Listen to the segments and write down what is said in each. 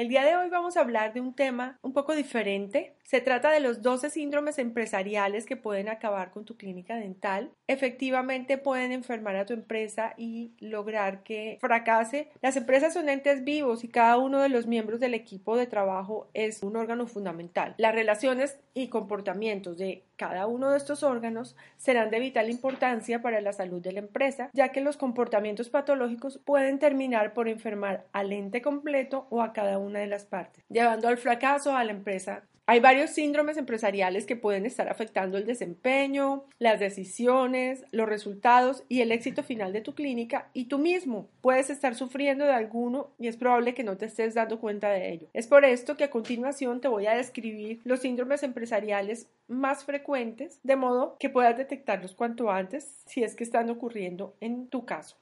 El día de hoy vamos a hablar de un tema un poco diferente. Se trata de los 12 síndromes empresariales que pueden acabar con tu clínica dental. Efectivamente pueden enfermar a tu empresa y lograr que fracase. Las empresas son entes vivos y cada uno de los miembros del equipo de trabajo es un órgano fundamental. Las relaciones y comportamientos de cada uno de estos órganos serán de vital importancia para la salud de la empresa, ya que los comportamientos patológicos pueden terminar por enfermar al ente completo o a cada una de las partes, llevando al fracaso a la empresa hay varios síndromes empresariales que pueden estar afectando el desempeño, las decisiones, los resultados y el éxito final de tu clínica y tú mismo puedes estar sufriendo de alguno y es probable que no te estés dando cuenta de ello. Es por esto que a continuación te voy a describir los síndromes empresariales más frecuentes de modo que puedas detectarlos cuanto antes si es que están ocurriendo en tu caso.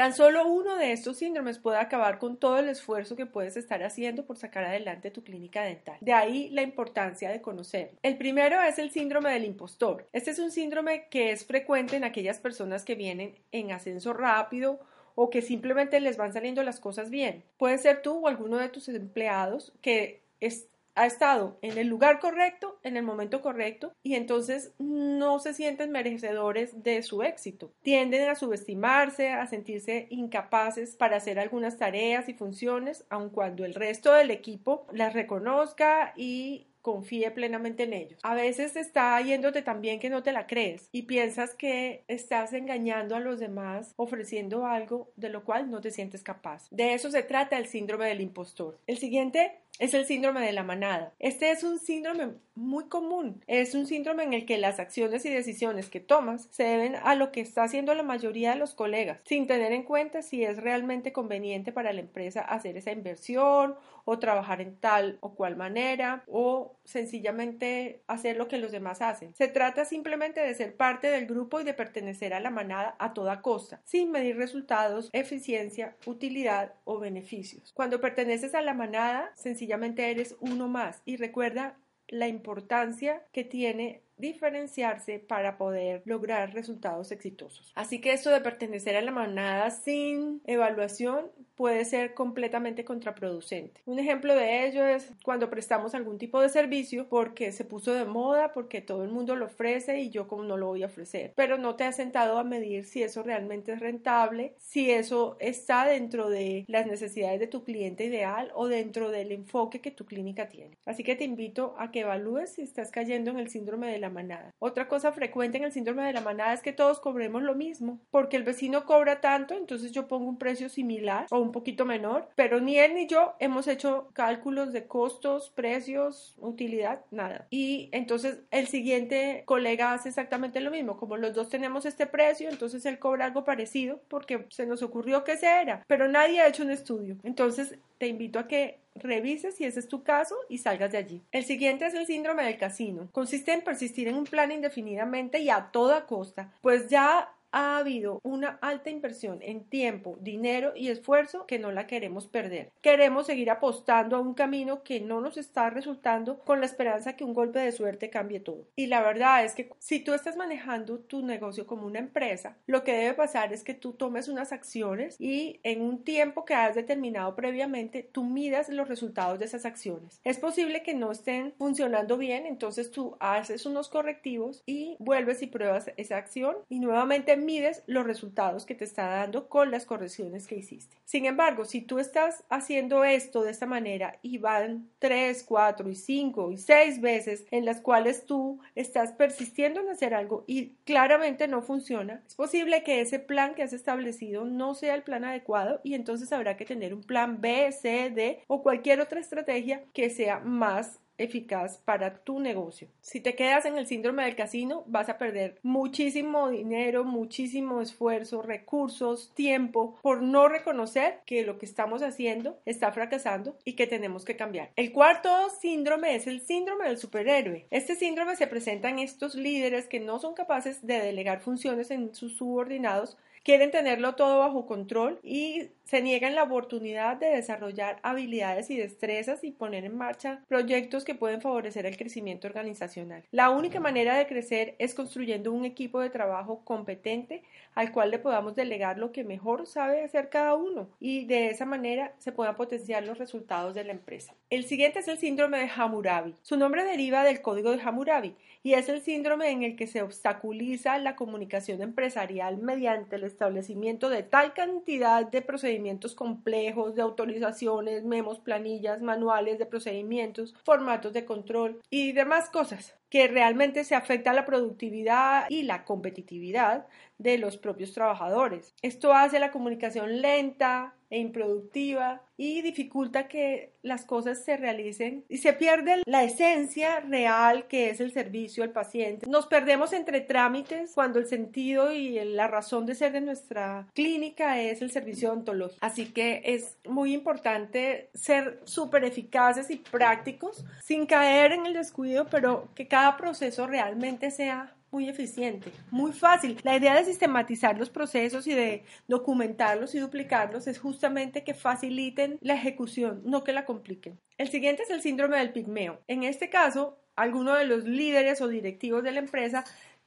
Tan solo uno de estos síndromes puede acabar con todo el esfuerzo que puedes estar haciendo por sacar adelante tu clínica dental. De ahí la importancia de conocerlo. El primero es el síndrome del impostor. Este es un síndrome que es frecuente en aquellas personas que vienen en ascenso rápido o que simplemente les van saliendo las cosas bien. Puede ser tú o alguno de tus empleados que es, ha estado en el lugar correcto, en el momento correcto, y entonces no se sienten merecedores de su éxito. Tienden a subestimarse, a sentirse incapaces para hacer algunas tareas y funciones, aun cuando el resto del equipo las reconozca y confíe plenamente en ellos. A veces está yéndote también que no te la crees y piensas que estás engañando a los demás ofreciendo algo de lo cual no te sientes capaz. De eso se trata el síndrome del impostor. El siguiente es el síndrome de la manada. Este es un síndrome muy común. Es un síndrome en el que las acciones y decisiones que tomas se deben a lo que está haciendo la mayoría de los colegas, sin tener en cuenta si es realmente conveniente para la empresa hacer esa inversión o trabajar en tal o cual manera o sencillamente hacer lo que los demás hacen. Se trata simplemente de ser parte del grupo y de pertenecer a la manada a toda costa, sin medir resultados, eficiencia, utilidad o beneficios. Cuando perteneces a la manada, sencillamente eres uno más y recuerda la importancia que tiene diferenciarse para poder lograr resultados exitosos. Así que esto de pertenecer a la manada sin evaluación puede ser completamente contraproducente. Un ejemplo de ello es cuando prestamos algún tipo de servicio porque se puso de moda, porque todo el mundo lo ofrece y yo como no lo voy a ofrecer. Pero no te has sentado a medir si eso realmente es rentable, si eso está dentro de las necesidades de tu cliente ideal o dentro del enfoque que tu clínica tiene. Así que te invito a que evalúes si estás cayendo en el síndrome de la manada. Otra cosa frecuente en el síndrome de la manada es que todos cobremos lo mismo, porque el vecino cobra tanto, entonces yo pongo un precio similar o un poquito menor, pero ni él ni yo hemos hecho cálculos de costos, precios, utilidad, nada. Y entonces el siguiente colega hace exactamente lo mismo, como los dos tenemos este precio, entonces él cobra algo parecido porque se nos ocurrió que ese era, pero nadie ha hecho un estudio. Entonces te invito a que revises si ese es tu caso y salgas de allí. El siguiente es el síndrome del casino. Consiste en persistir en un plan indefinidamente y a toda costa, pues ya ha habido una alta inversión en tiempo, dinero y esfuerzo que no la queremos perder. Queremos seguir apostando a un camino que no nos está resultando con la esperanza que un golpe de suerte cambie todo. Y la verdad es que si tú estás manejando tu negocio como una empresa, lo que debe pasar es que tú tomes unas acciones y en un tiempo que has determinado previamente, tú midas los resultados de esas acciones. Es posible que no estén funcionando bien, entonces tú haces unos correctivos y vuelves y pruebas esa acción y nuevamente mides los resultados que te está dando con las correcciones que hiciste. Sin embargo, si tú estás haciendo esto de esta manera y van 3, 4 y 5 y 6 veces en las cuales tú estás persistiendo en hacer algo y claramente no funciona, es posible que ese plan que has establecido no sea el plan adecuado y entonces habrá que tener un plan B, C, D o cualquier otra estrategia que sea más eficaz para tu negocio. Si te quedas en el síndrome del casino, vas a perder muchísimo dinero, muchísimo esfuerzo, recursos, tiempo por no reconocer que lo que estamos haciendo está fracasando y que tenemos que cambiar. El cuarto síndrome es el síndrome del superhéroe. Este síndrome se presenta en estos líderes que no son capaces de delegar funciones en sus subordinados quieren tenerlo todo bajo control y se niegan la oportunidad de desarrollar habilidades y destrezas y poner en marcha proyectos que pueden favorecer el crecimiento organizacional. La única manera de crecer es construyendo un equipo de trabajo competente al cual le podamos delegar lo que mejor sabe hacer cada uno y de esa manera se puedan potenciar los resultados de la empresa. El siguiente es el síndrome de Hammurabi. Su nombre deriva del código de Hammurabi y es el síndrome en el que se obstaculiza la comunicación empresarial mediante el establecimiento de tal cantidad de procedimientos complejos, de autorizaciones, memos, planillas, manuales de procedimientos, formatos de control y demás cosas que realmente se afecta a la productividad y la competitividad de los propios trabajadores. Esto hace la comunicación lenta e improductiva y dificulta que las cosas se realicen y se pierde la esencia real que es el servicio al paciente. Nos perdemos entre trámites cuando el sentido y la razón de ser de nuestra clínica es el servicio odontológico. Así que es muy importante ser súper eficaces y prácticos sin caer en el descuido, pero que cada proceso realmente sea muy eficiente, muy fácil. La idea de sistematizar los procesos y de documentarlos y duplicarlos es justamente que faciliten la ejecución, no que la compliquen. El siguiente es el síndrome del pigmeo. En este caso, alguno de los líderes o directivos de la empresa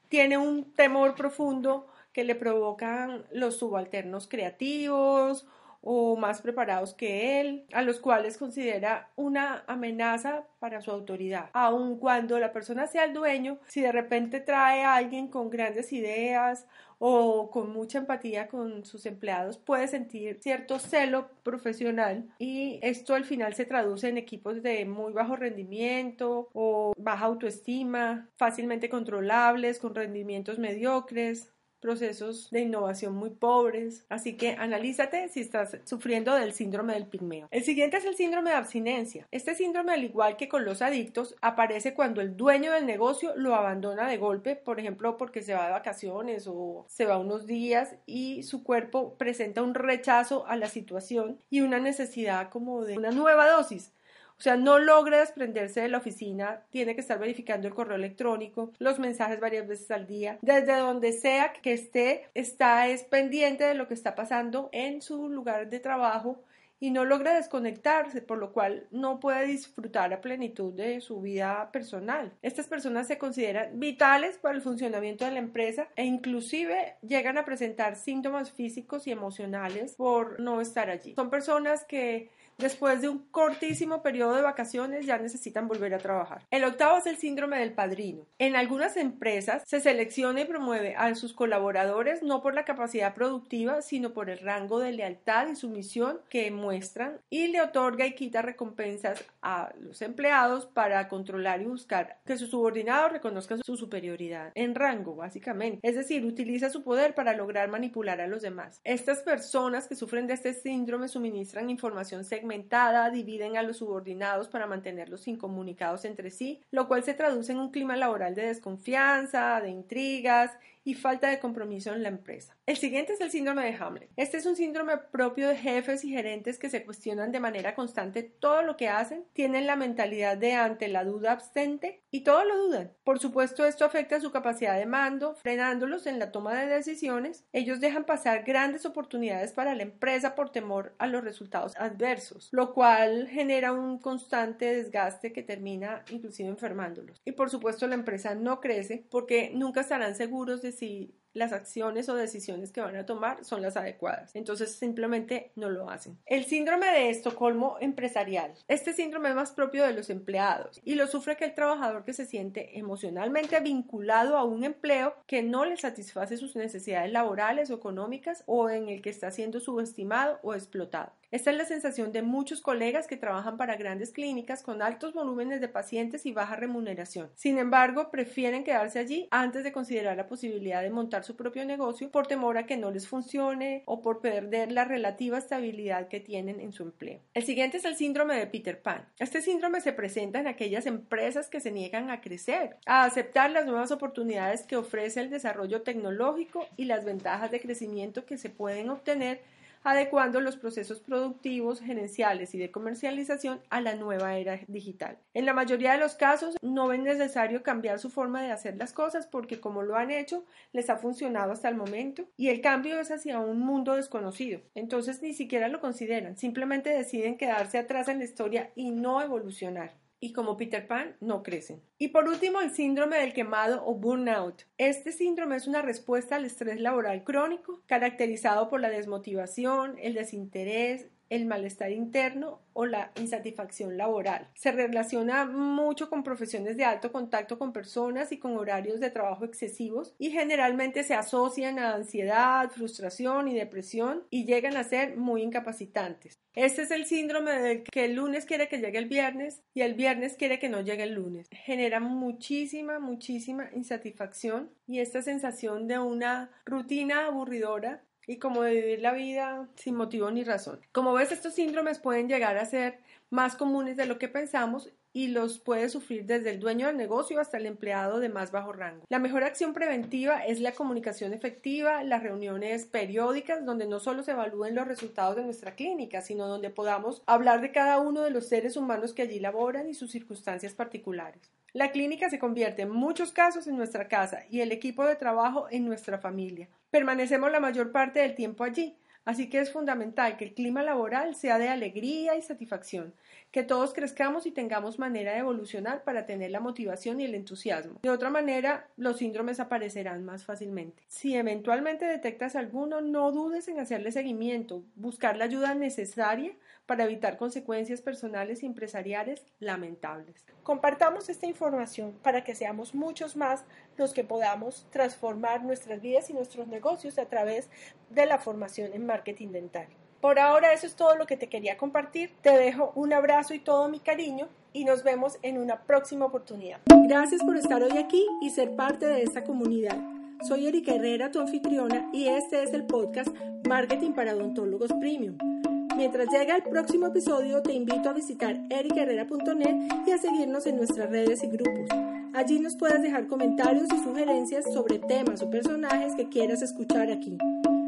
tiene un temor profundo que le provocan los subalternos creativos o más preparados que él, a los cuales considera una amenaza para su autoridad. Aun cuando la persona sea el dueño, si de repente trae a alguien con grandes ideas o con mucha empatía con sus empleados, puede sentir cierto celo profesional y esto al final se traduce en equipos de muy bajo rendimiento o baja autoestima, fácilmente controlables, con rendimientos mediocres, procesos de innovación muy pobres. Así que analízate si estás sufriendo del síndrome del pigmeo. El siguiente es el síndrome de abstinencia. Este síndrome, al igual que con los adictos, aparece cuando el dueño del negocio lo abandona de golpe, por ejemplo, porque se va de vacaciones o se va unos días y su cuerpo presenta un rechazo a la situación y una necesidad como de una nueva dosis. O sea, no logra desprenderse de la oficina, tiene que estar verificando el correo electrónico, los mensajes varias veces al día, desde donde sea que esté, está es pendiente de lo que está pasando en su lugar de trabajo y no logra desconectarse, por lo cual no puede disfrutar a plenitud de su vida personal. Estas personas se consideran vitales para el funcionamiento de la empresa e inclusive llegan a presentar síntomas físicos y emocionales por no estar allí. Son personas que después de un cortísimo periodo de vacaciones ya necesitan volver a trabajar. El octavo es el síndrome del padrino. En algunas empresas se selecciona y promueve a sus colaboradores no por la capacidad productiva, sino por el rango de lealtad y sumisión que muestran y le otorga y quita recompensas a los empleados para controlar y buscar que sus subordinados reconozcan su superioridad en rango, básicamente. Es decir, utiliza su poder para lograr manipular a los demás. Estas personas que sufren de este síndrome suministran información segmentada dividen a los subordinados para mantenerlos incomunicados entre sí, lo cual se traduce en un clima laboral de desconfianza, de intrigas y falta de compromiso en la empresa. El siguiente es el síndrome de Hamlet. Este es un síndrome propio de jefes y gerentes que se cuestionan de manera constante todo lo que hacen, tienen la mentalidad de ante la duda abstente y todo lo dudan. Por supuesto, esto afecta su capacidad de mando, frenándolos en la toma de decisiones. Ellos dejan pasar grandes oportunidades para la empresa por temor a los resultados adversos, lo cual genera un constante desgaste que termina inclusive enfermándolos. Y por supuesto, la empresa no crece porque nunca estarán seguros de si las acciones o decisiones que van a tomar son las adecuadas. Entonces simplemente no lo hacen. El síndrome de Estocolmo empresarial. Este síndrome es más propio de los empleados y lo sufre aquel trabajador que se siente emocionalmente vinculado a un empleo que no le satisface sus necesidades laborales o económicas o en el que está siendo subestimado o explotado. Esta es la sensación de muchos colegas que trabajan para grandes clínicas con altos volúmenes de pacientes y baja remuneración. Sin embargo, prefieren quedarse allí antes de considerar la posibilidad de montar su propio negocio por temor a que no les funcione o por perder la relativa estabilidad que tienen en su empleo. El siguiente es el síndrome de Peter Pan. Este síndrome se presenta en aquellas empresas que se niegan a crecer, a aceptar las nuevas oportunidades que ofrece el desarrollo tecnológico y las ventajas de crecimiento que se pueden obtener adecuando los procesos productivos, gerenciales y de comercialización a la nueva era digital. En la mayoría de los casos no ven necesario cambiar su forma de hacer las cosas porque como lo han hecho les ha funcionado hasta el momento y el cambio es hacia un mundo desconocido. Entonces ni siquiera lo consideran, simplemente deciden quedarse atrás en la historia y no evolucionar y como Peter Pan no crecen. Y por último, el síndrome del quemado o burnout. Este síndrome es una respuesta al estrés laboral crónico, caracterizado por la desmotivación, el desinterés, el malestar interno o la insatisfacción laboral. Se relaciona mucho con profesiones de alto contacto con personas y con horarios de trabajo excesivos y generalmente se asocian a ansiedad, frustración y depresión y llegan a ser muy incapacitantes. Este es el síndrome del que el lunes quiere que llegue el viernes y el viernes quiere que no llegue el lunes. Genera muchísima, muchísima insatisfacción y esta sensación de una rutina aburridora y como de vivir la vida sin motivo ni razón. Como ves, estos síndromes pueden llegar a ser más comunes de lo que pensamos y los puede sufrir desde el dueño del negocio hasta el empleado de más bajo rango. La mejor acción preventiva es la comunicación efectiva, las reuniones periódicas donde no solo se evalúen los resultados de nuestra clínica, sino donde podamos hablar de cada uno de los seres humanos que allí laboran y sus circunstancias particulares. La clínica se convierte en muchos casos en nuestra casa y el equipo de trabajo en nuestra familia. Permanecemos la mayor parte del tiempo allí, así que es fundamental que el clima laboral sea de alegría y satisfacción, que todos crezcamos y tengamos manera de evolucionar para tener la motivación y el entusiasmo. De otra manera, los síndromes aparecerán más fácilmente. Si eventualmente detectas alguno, no dudes en hacerle seguimiento, buscar la ayuda necesaria para evitar consecuencias personales y empresariales lamentables. Compartamos esta información para que seamos muchos más los que podamos transformar nuestras vidas y nuestros negocios a través de la formación en marketing dental. Por ahora eso es todo lo que te quería compartir. Te dejo un abrazo y todo mi cariño y nos vemos en una próxima oportunidad. Gracias por estar hoy aquí y ser parte de esta comunidad. Soy Erika Herrera, tu anfitriona, y este es el podcast Marketing para Odontólogos Premium. Mientras llega el próximo episodio, te invito a visitar ericherrera.net y a seguirnos en nuestras redes y grupos. Allí nos puedes dejar comentarios y sugerencias sobre temas o personajes que quieras escuchar aquí.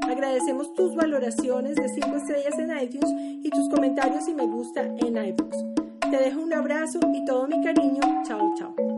Agradecemos tus valoraciones de 5 estrellas en iTunes y tus comentarios y me gusta en iBooks. Te dejo un abrazo y todo mi cariño. Chao, chao.